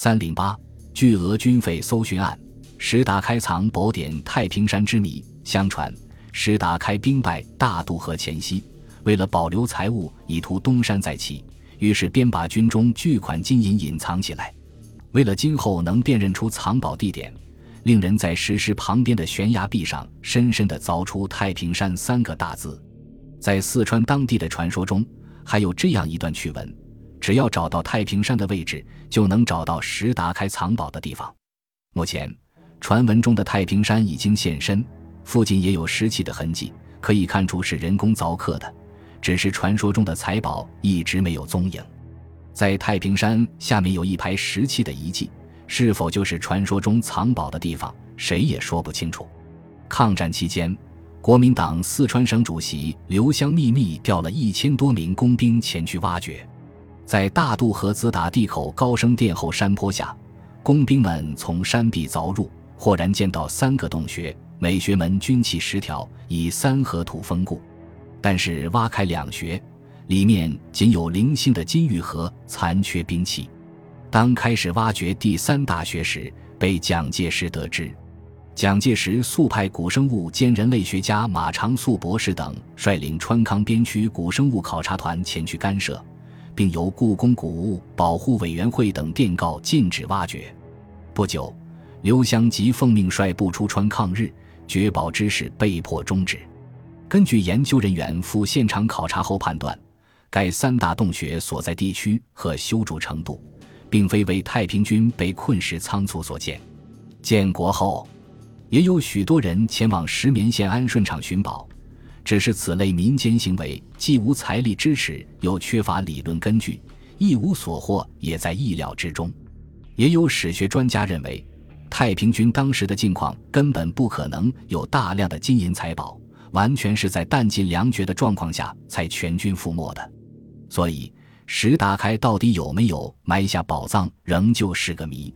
三零八巨额军费搜寻案，石达开藏宝典太平山之谜。相传，石达开兵败大渡河前夕，为了保留财物，以图东山再起，于是便把军中巨款金银隐藏起来。为了今后能辨认出藏宝地点，令人在石狮旁边的悬崖壁上深深地凿出“太平山”三个大字。在四川当地的传说中，还有这样一段趣闻：只要找到太平山的位置，就能找到石达开藏宝的地方。目前，传闻中的太平山已经现身，附近也有石器的痕迹，可以看出是人工凿刻的。只是传说中的财宝一直没有踪影。在太平山下面有一排石器的遗迹，是否就是传说中藏宝的地方，谁也说不清楚。抗战期间，国民党四川省主席刘湘秘密调了一千多名工兵前去挖掘。在大渡河子打地口高升殿后山坡下，工兵们从山壁凿入，豁然见到三个洞穴，每穴门均砌十条，以三合土封固。但是挖开两穴。里面仅有零星的金玉和残缺兵器。当开始挖掘第三大穴时，被蒋介石得知。蒋介石速派古生物兼人类学家马长素博士等率领川康边区古生物考察团前去干涉，并由故宫古物保护委员会等电告禁止挖掘。不久，刘湘即奉命率部出川抗日，掘宝之事被迫终止。根据研究人员赴现场考察后判断。该三大洞穴所在地区和修筑程度，并非为太平军被困时仓促所建。建国后，也有许多人前往石棉县安顺场寻宝，只是此类民间行为既无财力支持，又缺乏理论根据，一无所获也在意料之中。也有史学专家认为，太平军当时的境况根本不可能有大量的金银财宝，完全是在弹尽粮绝的状况下才全军覆没的。所以，石达开到底有没有埋下宝藏，仍旧是个谜。